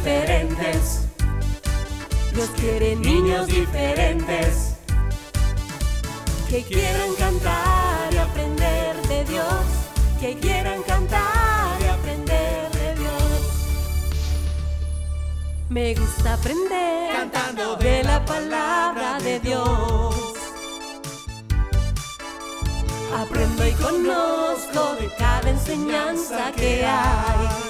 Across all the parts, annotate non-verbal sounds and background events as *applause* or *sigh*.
diferentes. Dios quiere niños diferentes que quieran cantar y aprender de Dios, que quieran cantar y aprender de Dios. Me gusta aprender Cantando de la palabra de Dios. Aprendo y conozco de cada enseñanza que hay.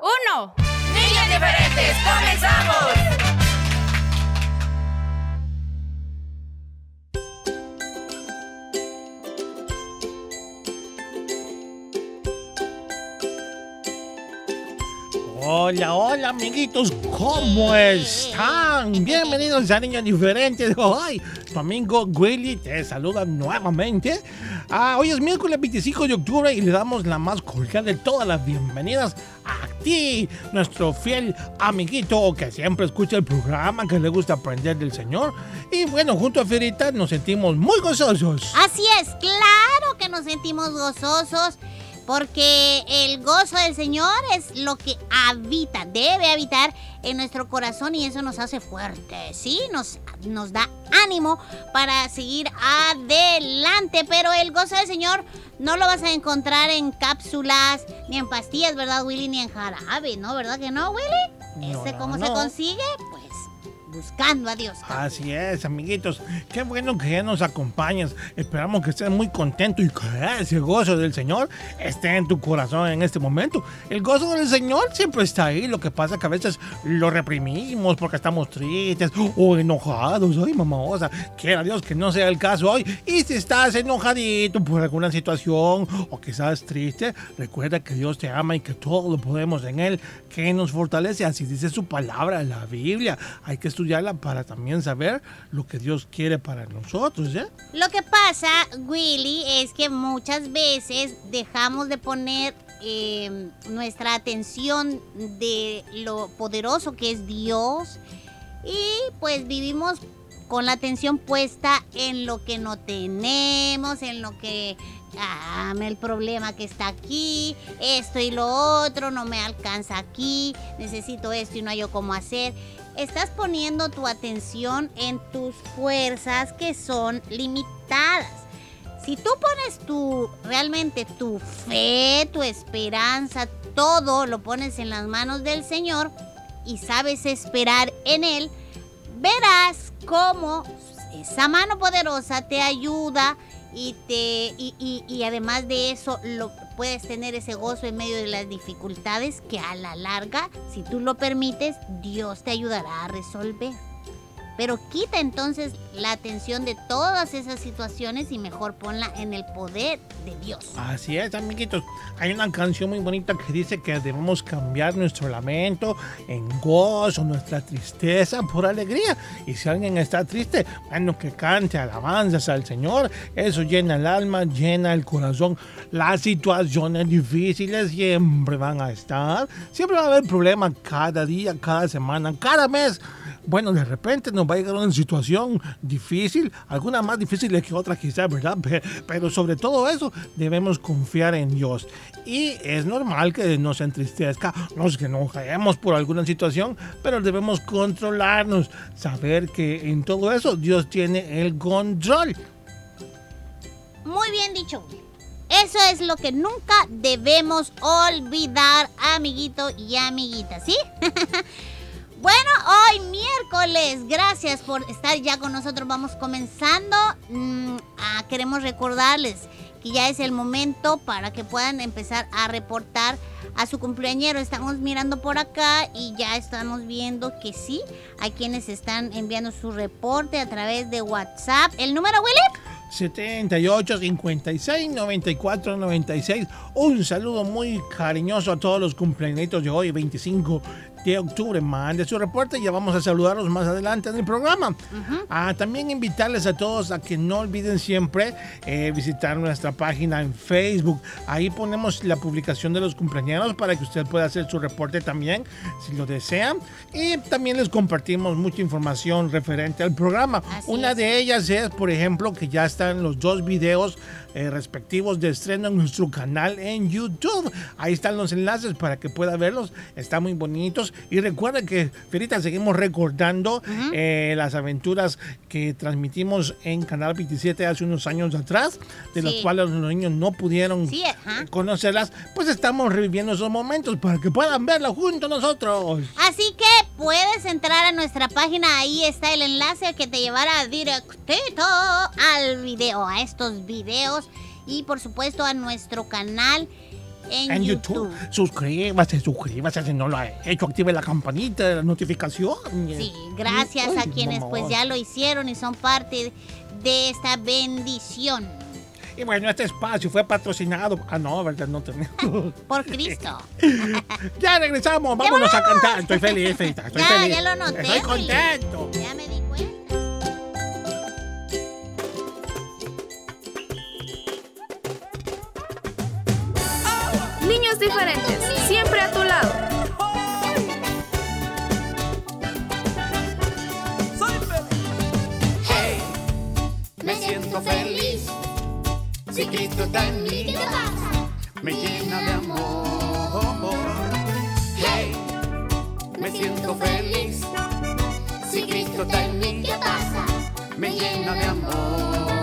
Uno. Niños diferentes, comenzamos. Hola, hola amiguitos, ¿cómo están? Bienvenidos a Niños Diferentes. Hoy, tu amigo Willy te saluda nuevamente. Ah, hoy es miércoles 25 de octubre y le damos la más cordial de todas las bienvenidas a nuestro fiel amiguito que siempre escucha el programa, que le gusta aprender del Señor. Y bueno, junto a Ferita nos sentimos muy gozosos. Así es, claro que nos sentimos gozosos porque el gozo del Señor es lo que habita, debe habitar en nuestro corazón y eso nos hace fuertes, ¿sí? Nos, nos da ánimo para seguir adelante, pero el gozo del Señor no lo vas a encontrar en cápsulas, ni en pastillas, ¿verdad, Willy? Ni en jarabe, ¿no? ¿Verdad que no, Willy? ¿Ese no, cómo se consigue? Pues buscando a Dios. Así es, amiguitos. Qué bueno que ya nos acompañas. Esperamos que estés muy contento y que ese gozo del Señor esté en tu corazón en este momento. El gozo del Señor siempre está ahí. Lo que pasa es que a veces lo reprimimos porque estamos tristes o enojados. Ay, mamosa. Quiera Dios que no sea el caso hoy. Y si estás enojadito por alguna situación o quizás triste, recuerda que Dios te ama y que todo lo podemos en Él, que nos fortalece. Así dice su palabra, la Biblia. Hay que para también saber lo que Dios quiere para nosotros, ¿eh? Lo que pasa, Willy, es que muchas veces dejamos de poner eh, nuestra atención de lo poderoso que es Dios y pues vivimos con la atención puesta en lo que no tenemos, en lo que... Ah, el problema que está aquí, esto y lo otro, no me alcanza aquí, necesito esto y no hay yo cómo hacer. Estás poniendo tu atención en tus fuerzas que son limitadas. Si tú pones tu realmente tu fe, tu esperanza, todo lo pones en las manos del Señor y sabes esperar en Él, verás cómo esa mano poderosa te ayuda y te y, y- y además de eso lo puedes tener ese gozo en medio de las dificultades que a la larga, si tú lo permites, Dios te ayudará a resolver. Pero quita entonces la atención de todas esas situaciones y mejor ponla en el poder de Dios. Así es, amiguitos. Hay una canción muy bonita que dice que debemos cambiar nuestro lamento en gozo, nuestra tristeza por alegría. Y si alguien está triste, bueno, que cante alabanzas al Señor. Eso llena el alma, llena el corazón. Las situaciones difíciles siempre van a estar. Siempre va a haber problemas cada día, cada semana, cada mes. Bueno, de repente nos va a llegar una situación difícil, alguna más difícil que otra quizás, ¿verdad? *laughs* Pe- Pero sobre todo eso debemos confiar en Dios. Y es normal que nos entristezca, nos caemos por alguna situación, pero debemos controlarnos, saber que en todo eso Dios tiene el control. Muy bien dicho. Eso es lo que nunca debemos olvidar, amiguito y amiguita, ¿sí? *laughs* bueno, hoy miércoles, gracias por estar ya con nosotros. Vamos comenzando. Mm, ah, queremos recordarles que ya es el momento para que puedan empezar a reportar a su cumpleañero. Estamos mirando por acá y ya estamos viendo que sí, hay quienes están enviando su reporte a través de WhatsApp. ¿El número, Willy? 78 56 94 96. Un saludo muy cariñoso a todos los cumpleaños de hoy, 25 de octubre. Mande su reporte y ya vamos a saludarlos más adelante en el programa. Ah, también invitarles a todos a que no olviden siempre eh, visitar nuestra página en Facebook. Ahí ponemos la publicación de los cumpleaños para que usted pueda hacer su reporte también, si lo desea. Y también les compartimos mucha información referente al programa. Así Una es. de ellas es, por ejemplo, que ya están los dos videos eh, respectivos de estreno en nuestro canal en YouTube. Ahí están los enlaces para que pueda verlos. Están muy bonitos. Y recuerden que, Ferita, seguimos recordando eh, las aventuras que transmitimos en Canal 27 hace unos años atrás, de los Sí. cuales los niños no pudieron Sí, conocerlas. Pues estamos reviviendo esos momentos para que puedan verlas junto a nosotros. Así que puedes entrar a nuestra página, ahí está el enlace que te llevará directito al video, a estos videos y por supuesto a nuestro canal en, En YouTube, suscríbase, suscríbase si no lo ha hecho, active la campanita de la notificación. Sí, gracias a quienes pues ya lo hicieron y son parte de esta bendición. Y bueno, este espacio fue patrocinado. Ah, no, ¿verdad? No tenemos. *laughs* Por Cristo. *laughs* ya regresamos, vámonos a cantar. Estoy feliz, Estoy Ya, feliz. ya lo noté, Estoy contento. Ya me di cuenta. Niños diferentes, siempre a tu lado. Hey, me siento feliz. En mí, ¿Qué pasa? me llena de amor. Hey, me siento feliz. En mí, ¿Qué pasa? me llena de amor.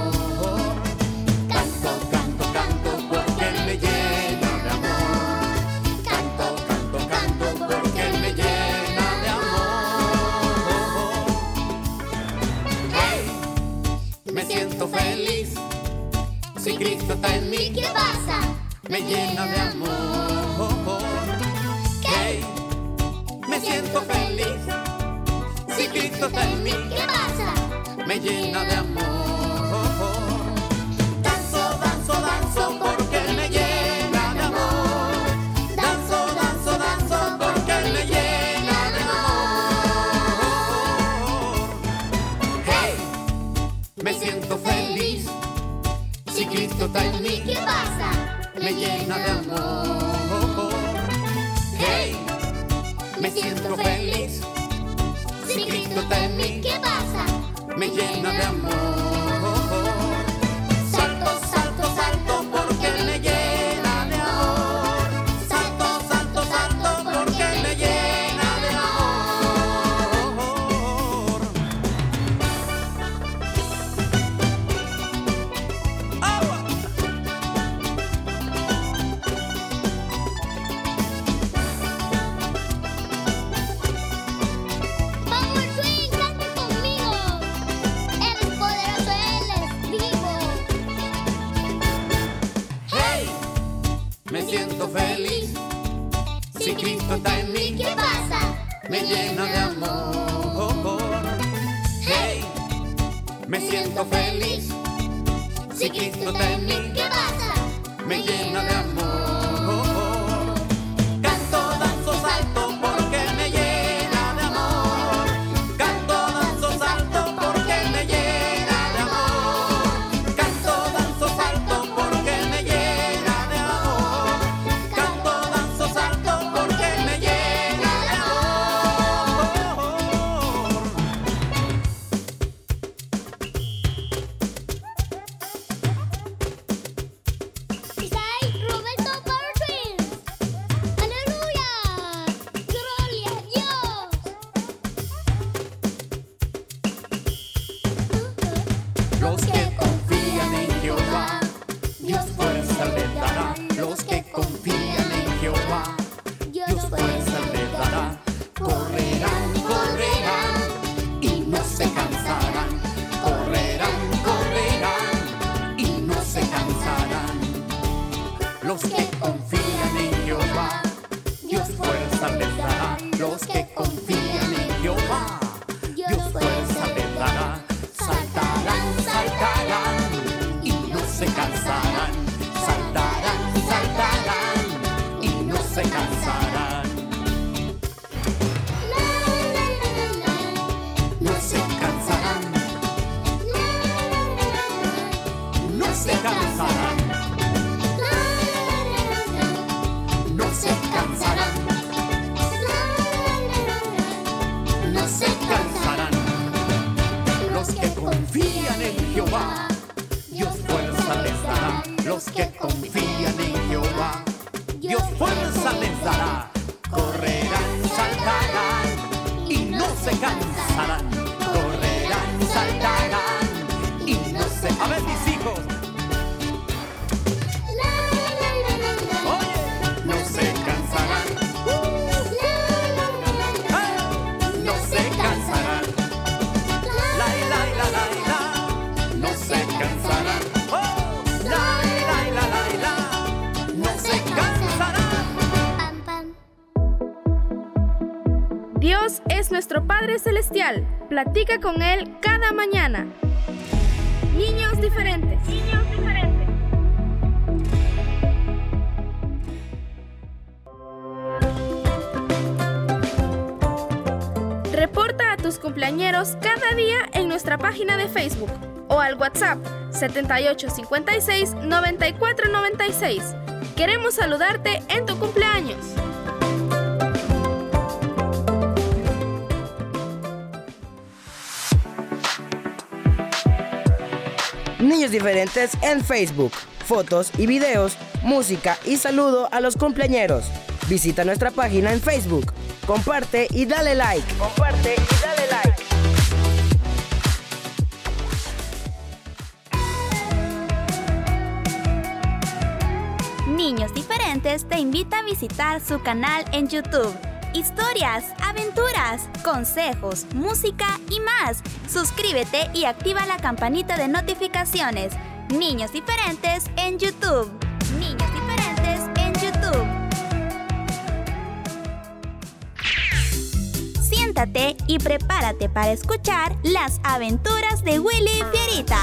Si Cristo está en mí, ¿Qué pasa? me llena de amor. Hey, me siento feliz. Si Cristo está en mí, ¿Qué pasa? me llena de amor. En mí, ¿Qué pasa? me llena de amor. Hey, me siento feliz. Si Cristo está en mí, ¿Qué pasa? me llena de amor. Platica con Él cada mañana. Niños diferentes. Niños diferentes. Reporta a tus cumpleañeros cada día en nuestra página de Facebook o al WhatsApp 7856 9496. Queremos saludarte en tu cumpleaños. Diferentes en Facebook. Fotos y videos, música y saludo a los cumpleañeros. Visita nuestra página en Facebook. Comparte y dale like. Comparte y dale like. Niños Diferentes te invita a visitar su canal en YouTube. Historias, aventuras, consejos, música y más. Suscríbete y activa la campanita de notificaciones. Niños Diferentes en YouTube. Niños Diferentes en YouTube. Siéntate y prepárate para escuchar las aventuras de Willy Fierita.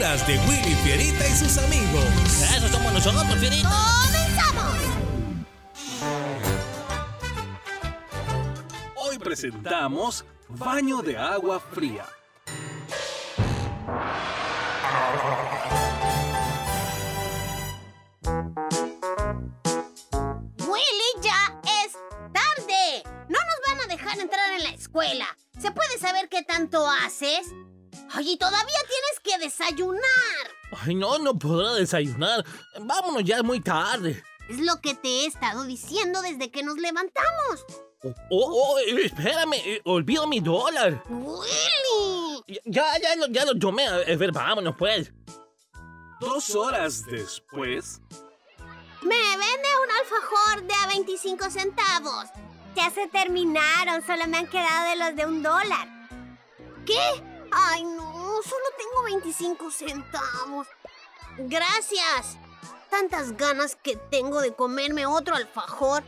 Aventuras de Willy Fierita y sus amigos. Eso somos nosotros, Fierita. ¡Comenzamos! Hoy presentamos Baño de Agua Fría. Willy, ya es tarde. No nos van a dejar entrar en la escuela. ¿Se puede saber qué tanto haces? Ay, y todavía tienes que desayunar. Ay, no, no podrá desayunar. Vámonos, ya es muy tarde. Es lo que te he estado diciendo desde que nos levantamos. Oh, oh, espérame, eh, olvido mi dólar. Willy. Ya, ya, lo, ya lo tomé. A ver, vámonos, pues. Dos horas después, Me vende un alfajor de a 25 centavos. Ya se terminaron, solo me han quedado de los de un dólar. ¿Qué? Ay, no, solo tengo 25 centavos. Gracias. Tantas ganas que tengo de comerme otro alfajor.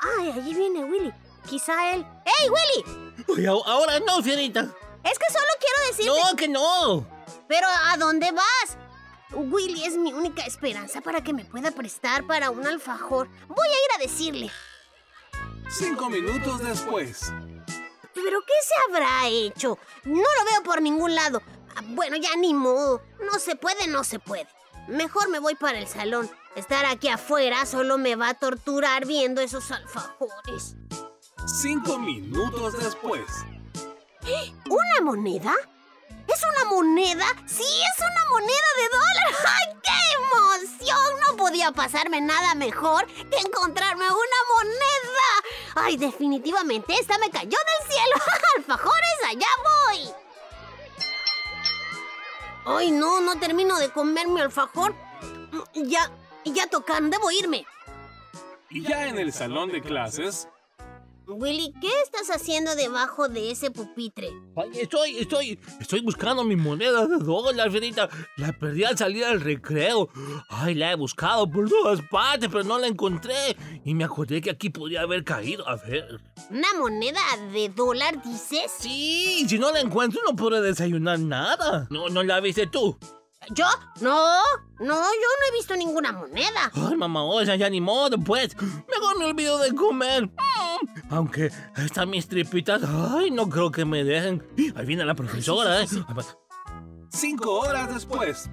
Ay, ay allí viene Willy. Quizá él. ¡Ey, Willy! Ahora no, Fierita. Es que solo quiero decirte. No, que no. ¿Pero a dónde vas? Willy es mi única esperanza para que me pueda prestar para un alfajor. Voy a ir a decirle. cinco minutos después. ¿Pero qué se habrá hecho? No lo veo por ningún lado. Ah, Bueno, ya ni modo. No se puede, no se puede. Mejor me voy para el salón. Estar aquí afuera solo me va a torturar viendo esos alfajores. Cinco minutos después. ¿Una moneda? ¿Es una moneda? ¡Sí, es una moneda de dólar! *laughs* ¡Ay, qué emoción! No podía pasarme nada mejor que encontrarme una moneda. ¡Ay, definitivamente esta me cayó del cielo! *laughs* ¡Alfajores, allá voy! ¡Ay, no! No termino de comer mi alfajor. Ya, ya tocan, debo irme. Y ya en el salón de clases, Willy, ¿qué estás haciendo debajo de ese pupitre? Ay, estoy, estoy, estoy buscando mi moneda de dólar, Fierita. La perdí al salir al recreo. Ay, la he buscado por todas partes, pero no la encontré. Y me acordé que aquí podría haber caído. A ver. ¿Una moneda de dólar, dices? Sí, si no la encuentro no podré desayunar nada. No, no la viste tú. ¿Yo? No, no, yo no he visto ninguna moneda. Ay, mamá, o sea, ya ni modo, pues. Mejor me olvido de comer. Mm, Aunque están mis tripitas. Ay, no creo que me dejen. Ahí viene la profesora, ¿eh? Cinco horas después.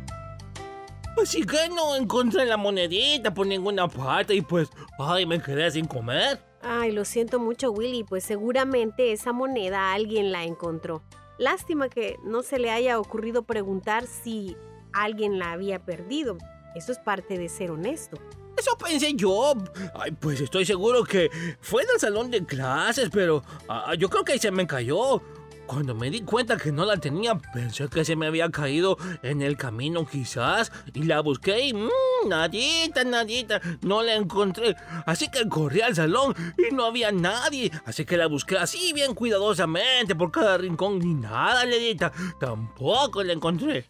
Pues sí que no encontré la monedita por ninguna parte y pues, ay, me quedé sin comer. Ay, lo siento mucho, Willy, pues seguramente esa moneda alguien la encontró. Lástima que no se le haya ocurrido preguntar si alguien la había perdido. Eso es parte de ser honesto. Eso pensé yo. Ay, pues estoy seguro que fue en el salón de clases, pero ah, yo creo que ahí se me cayó. Cuando me di cuenta que no la tenía, pensé que se me había caído en el camino quizás, y la busqué y mmm, nadita, nadita, no la encontré. Así que corrí al salón y no había nadie, así que la busqué así bien cuidadosamente por cada rincón y nada, Ledita, tampoco la encontré.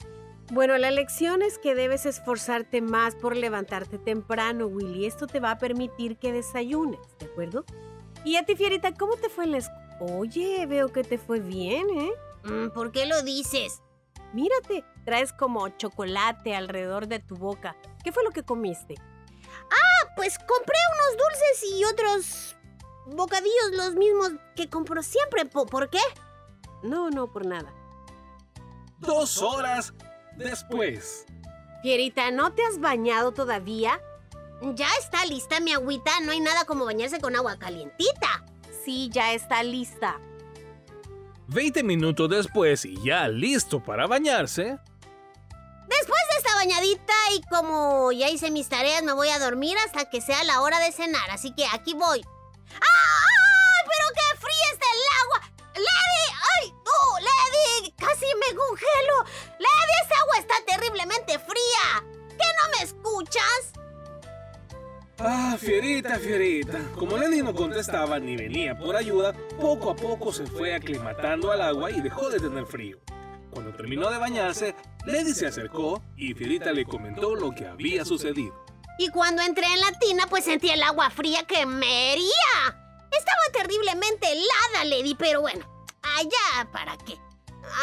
Bueno, la lección es que debes esforzarte más por levantarte temprano, Willy. Esto te va a permitir que desayunes, ¿de acuerdo? Y a ti, Fierita, ¿cómo te fue en la escuela? Oye, veo que te fue bien, ¿eh? Mm, ¿Por qué lo dices? Mírate, traes como chocolate alrededor de tu boca. ¿Qué fue lo que comiste? Ah, pues compré unos dulces y otros bocadillos, los mismos que compro siempre. ¿Po- ¿Por qué? No, no, por nada. Dos horas después. Fierita, ¿no te has bañado todavía? Ya está lista mi agüita, no hay nada como bañarse con agua calientita. Sí, ya está lista. 20 minutos después y ya listo para bañarse. Después de esta bañadita y como ya hice mis tareas, me voy a dormir hasta que sea la hora de cenar, así que aquí voy. ¡Ay, me congelo! ¡Lady, esa agua está terriblemente fría! ¿Qué no me escuchas? Ah, Fierita, Fierita. Como Lenny no contestaba ni venía por ayuda, poco a poco se fue aclimatando al agua y dejó de tener frío. Cuando terminó de bañarse, Lady se acercó y Fierita le comentó lo que había sucedido. Y cuando entré en la tina, pues sentí el agua fría que me hería. Estaba terriblemente helada, Lady, pero bueno, allá para qué.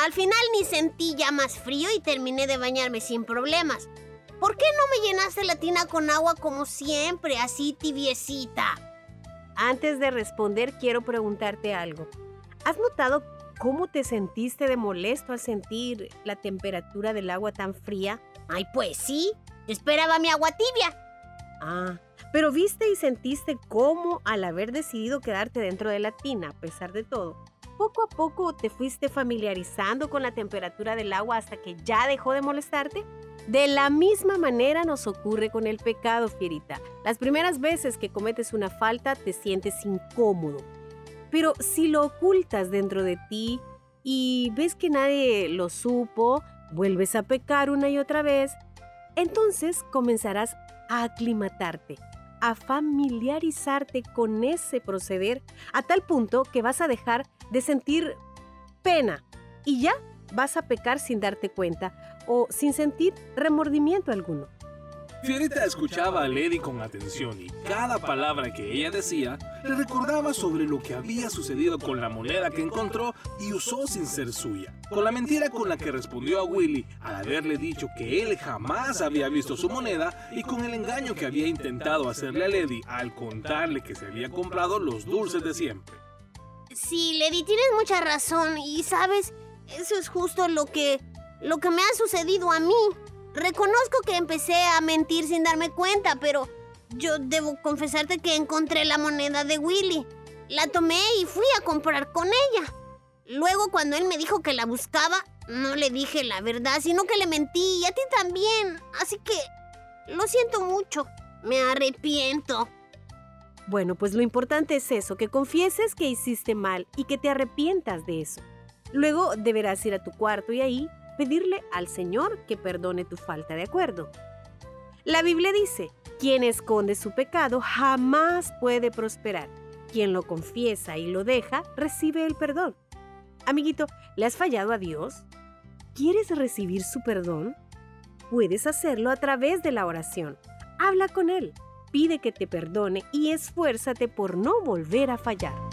Al final ni sentí ya más frío y terminé de bañarme sin problemas. ¿Por qué no me llenaste la tina con agua como siempre, así tibiecita? Antes de responder, quiero preguntarte algo. ¿Has notado cómo te sentiste de molesto al sentir la temperatura del agua tan fría? Ay, pues sí, esperaba mi agua tibia. Ah, pero viste y sentiste cómo al haber decidido quedarte dentro de la tina, a pesar de todo, poco a poco te fuiste familiarizando con la temperatura del agua hasta que ya dejó de molestarte? De la misma manera nos ocurre con el pecado, Fierita. Las primeras veces que cometes una falta te sientes incómodo. Pero si lo ocultas dentro de ti y ves que nadie lo supo, vuelves a pecar una y otra vez, entonces comenzarás a aclimatarte, a familiarizarte con ese proceder a tal punto que vas a dejar de sentir pena y ya vas a pecar sin darte cuenta o sin sentir remordimiento alguno. Fierita escuchaba a Lady con atención y cada palabra que ella decía le recordaba sobre lo que había sucedido con la moneda que encontró y usó sin ser suya. Con la mentira con la que respondió a Willy al haberle dicho que él jamás había visto su moneda y con el engaño que había intentado hacerle a Lady al contarle que se había comprado los dulces de siempre. Sí, Lady, tienes mucha razón y sabes, eso es justo lo que lo que me ha sucedido a mí. Reconozco que empecé a mentir sin darme cuenta, pero yo debo confesarte que encontré la moneda de Willy. La tomé y fui a comprar con ella. Luego cuando él me dijo que la buscaba, no le dije la verdad, sino que le mentí y a ti también. Así que lo siento mucho. Me arrepiento. Bueno, pues lo importante es eso, que confieses que hiciste mal y que te arrepientas de eso. Luego deberás ir a tu cuarto y ahí pedirle al Señor que perdone tu falta de acuerdo. La Biblia dice, quien esconde su pecado jamás puede prosperar, quien lo confiesa y lo deja, recibe el perdón. Amiguito, ¿le has fallado a Dios? ¿Quieres recibir su perdón? Puedes hacerlo a través de la oración. Habla con Él, pide que te perdone y esfuérzate por no volver a fallar.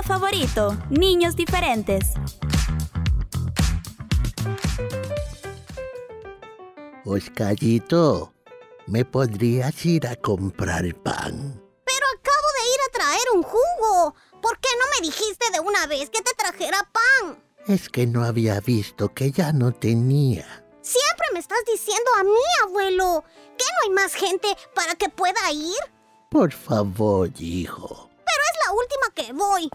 Programa favorito, Niños Diferentes. Oscarito, ¿me podrías ir a comprar pan? Pero acabo de ir a traer un jugo. ¿Por qué no me dijiste de una vez que te trajera pan? Es que no había visto que ya no tenía. Siempre me estás diciendo a mí, abuelo. ¿Que no hay más gente para que pueda ir? Por favor, hijo. Pero es la última que voy.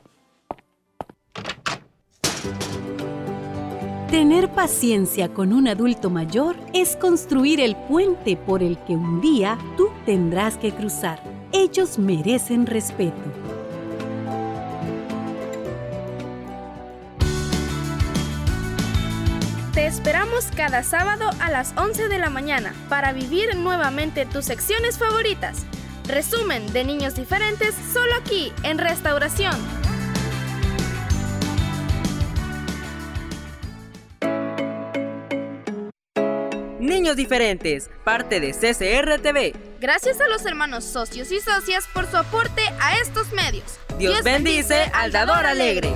Tener paciencia con un adulto mayor es construir el puente por el que un día tú tendrás que cruzar. Ellos merecen respeto. Te esperamos cada sábado a las 11 de la mañana para vivir nuevamente tus secciones favoritas. Resumen de niños diferentes solo aquí en Restauración. Niños diferentes, parte de CCR TV. Gracias a los hermanos socios y socias por su aporte a estos medios. Dios, bendice al dador alegre.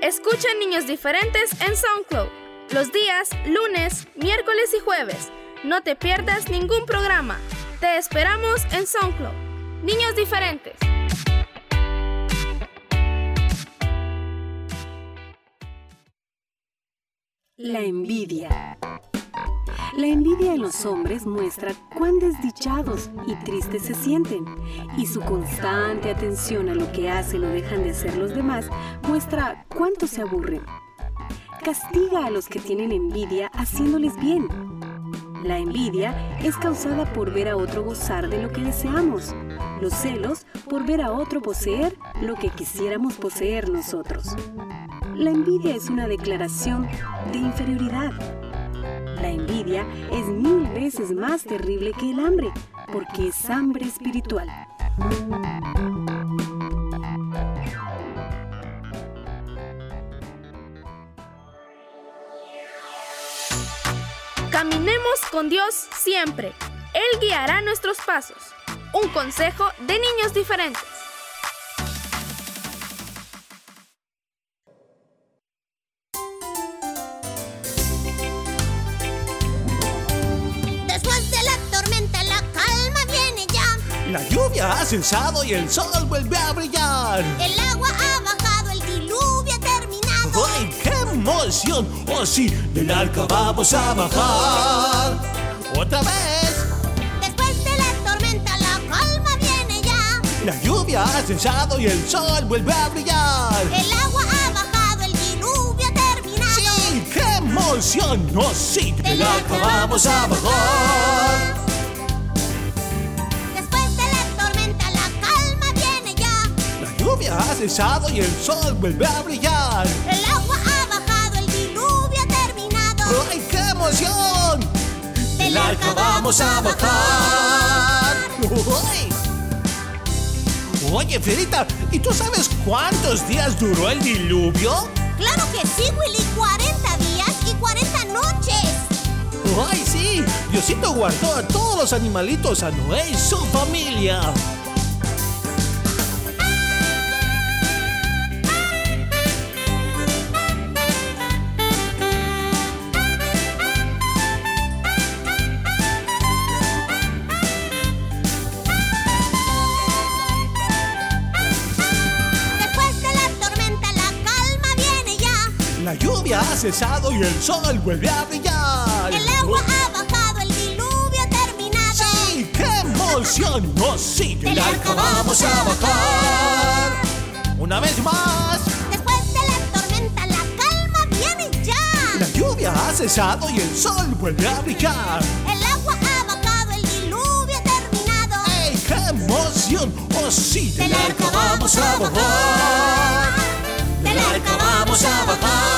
Escucha Niños Diferentes en SoundCloud los días lunes, miércoles y jueves. No te pierdas ningún programa. Te esperamos en SoundCloud. Niños Diferentes. La envidia. La envidia en los hombres muestra cuán desdichados y tristes se sienten, y su constante atención a lo que hacen o dejan de hacer los demás muestra cuánto se aburren. Castiga a los que tienen envidia haciéndoles bien. La envidia es causada por ver a otro gozar de lo que deseamos. Los celos por ver a otro poseer lo que quisiéramos poseer nosotros. La envidia es una declaración de inferioridad. La envidia es mil veces más terrible que el hambre, porque es hambre espiritual. Caminemos con Dios siempre. Él guiará nuestros pasos. Un consejo de niños diferentes. La lluvia ha cesado y el sol vuelve a brillar. El agua ha bajado, el diluvio ha terminado. ¡Ay, qué emoción! ¡Oh, sí! Del arca vamos a bajar. ¡Otra vez! Después de la tormenta la calma viene ya. La lluvia ha cesado y el sol vuelve a brillar. El agua ha bajado, el diluvio ha terminado. ¡Sí! ¡Qué emoción! ¡Oh, sí! Del arca vamos a bajar. Lluvia ha cesado y el sol vuelve a brillar. El agua ha bajado, el diluvio ha terminado. ¡Ay, qué emoción! Del arca vamos a bajar. ¡Uy! Oye, Fierita, ¿y tú sabes cuántos días duró el diluvio? Claro que sí, Willy. 40 días y 40 noches. ¡Ay, sí! Diosito guardó a todos los animalitos, a Noé y su familia. Lluvia ha cesado y el sol vuelve a brillar. El agua ha bajado, el diluvio ha terminado. ¡Sí! ¡Qué emoción! ¡Oh, sí! Del arca vamos a bajar. Una vez más. Después de la tormenta la calma viene ya. La lluvia ha cesado y el sol vuelve a brillar. El agua ha bajado, el diluvio ha terminado. ¡Ey, qué emoción! ¡Oh, sí! Del arca vamos a bajar. Del arca vamos a bajar.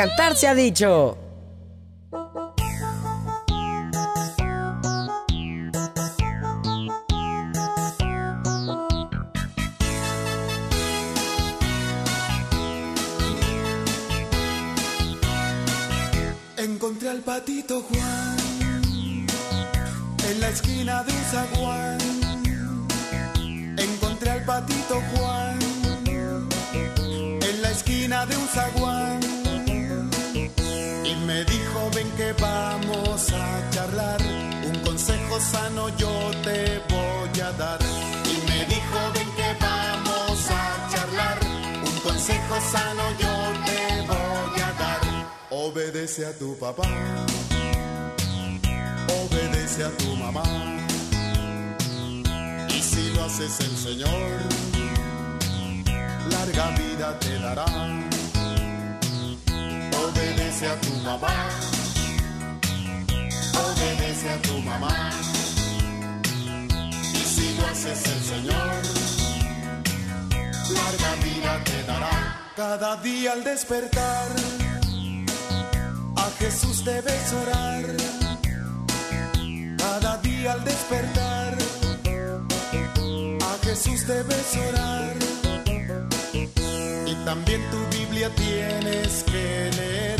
Cantar se ha dicho. Encontré al patito Juan en la esquina de un zaguán. Encontré al patito Juan en la esquina de un zaguán. Vamos a charlar. Un consejo sano yo te voy a dar. Y me dijo, ven que vamos a charlar. Un consejo sano yo te voy a dar. Obedece a tu papá. Obedece a tu mamá. Y si lo haces el Señor, larga vida te dará. Obedece a tu mamá. Obedece a tu mamá. Y si lo haces el Señor, larga vida te dará. Cada día al despertar, a Jesús debes orar. Cada día al despertar, a Jesús debes orar. Y también tu Biblia tienes que leer,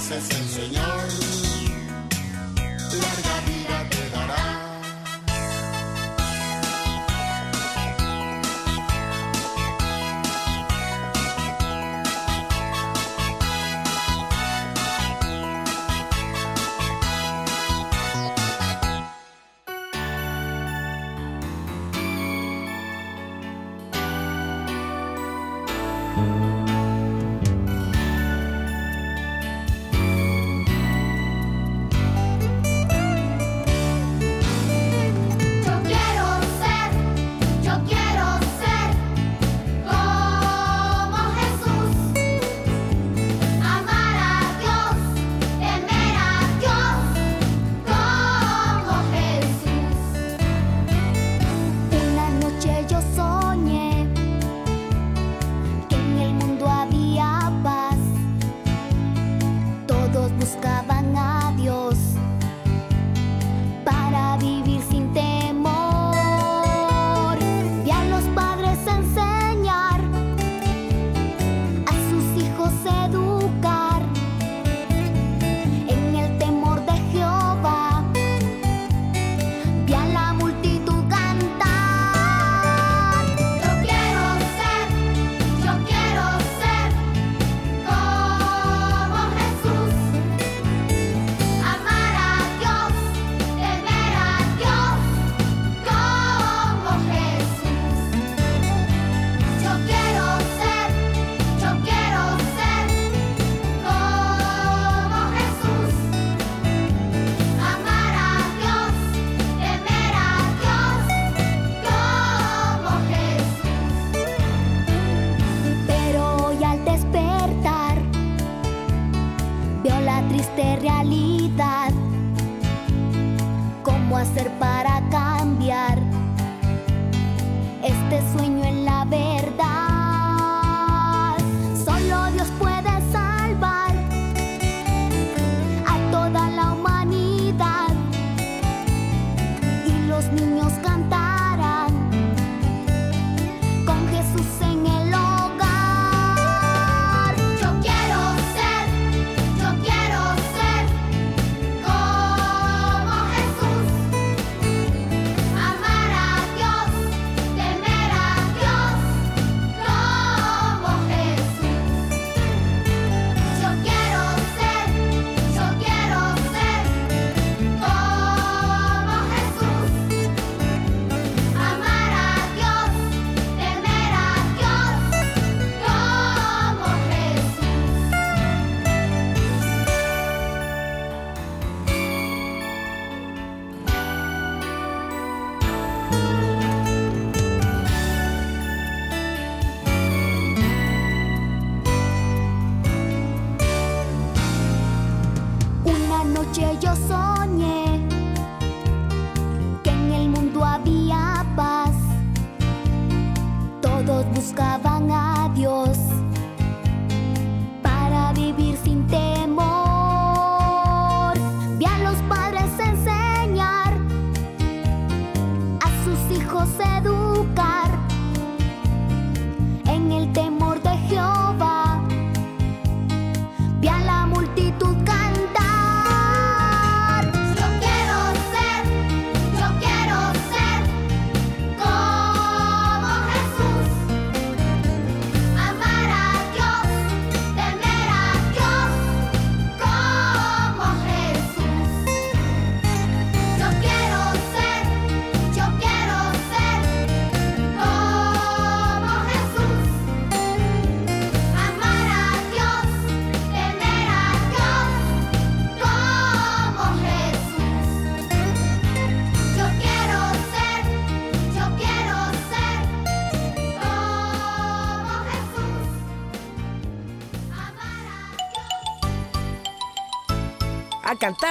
Lo haces el Señor,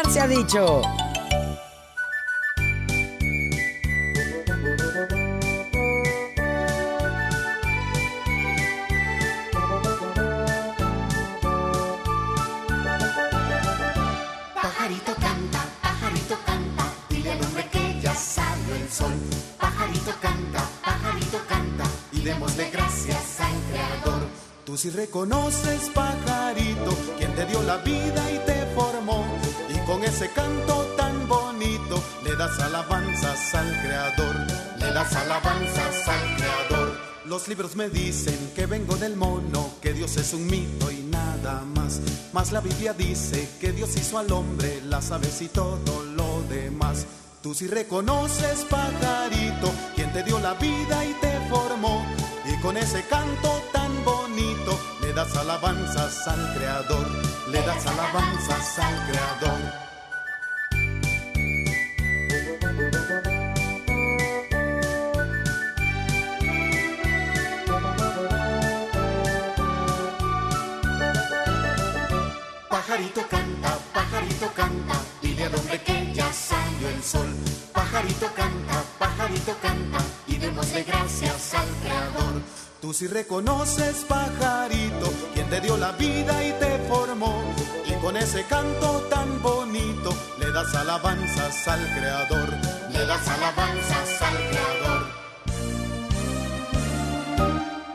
Se ha dicho. Pajarito canta, pajarito canta, dile al hombre que ya salió el sol. Pajarito canta, pajarito canta, y démosle gracias al Creador. Tú si reconoces, pajarito, quien te dio la vida y te formó. Con ese canto tan bonito, le das alabanzas al Creador. Le das alabanzas al Creador. Los libros me dicen que vengo del mono, que Dios es un mito y nada más. Mas la Biblia dice que Dios hizo al hombre, las aves y todo lo demás. Tú si reconoces, pajarito, quien te dio la vida y te formó. Y con ese canto tan bonito, das alabanzas al Creador, le das alabanzas al Creador. Si reconoces, pajarito, quien te dio la vida y te formó. Y con ese canto tan bonito, le das alabanzas al Creador, le das alabanzas al Creador.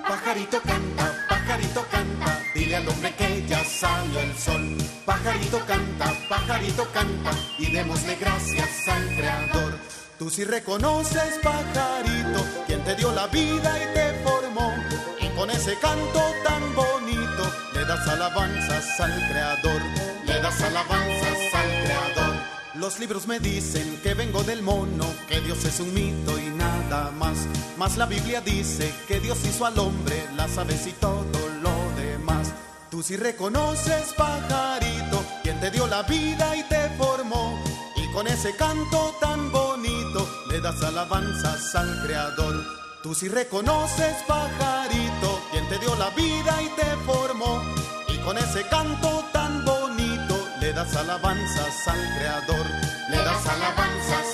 Pajarito canta, pajarito canta, dile al hombre que ya salió el sol. Pajarito canta, pajarito canta, y démosle gracias al Creador. Tú si reconoces, pajarito, quien te dio la vida y te formó. Y con ese canto tan bonito, le das alabanzas al Creador, le das alabanzas al Creador. Los libros me dicen que vengo del mono, que Dios es un mito y nada más. Mas la Biblia dice que Dios hizo al hombre, las aves y todo lo demás. Tú si reconoces, pajarito, quien te dio la vida y te formó. Y con ese canto tan bonito, le das alabanzas al Creador. Tú si reconoces, pajarito, quien te dio la vida y te formó. Y con ese canto tan bonito, le das alabanzas al Creador. Le das alabanzas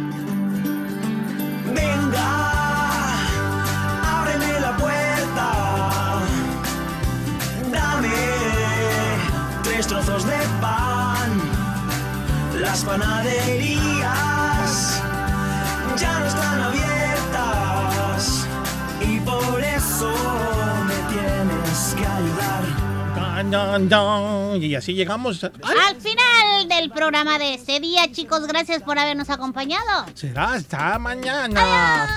Trozos de pan. Las panaderías ya no están abiertas. Y por eso me tienes que ayudar. Y así llegamos. Al final del programa de este día, chicos, gracias por habernos acompañado. Será hasta mañana.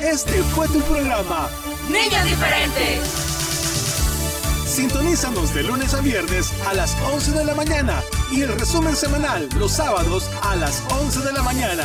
Este fue tu programa. Niños diferentes. Sintonízanos de lunes a viernes a las 11 de la mañana y el resumen semanal los sábados a las 11 de la mañana.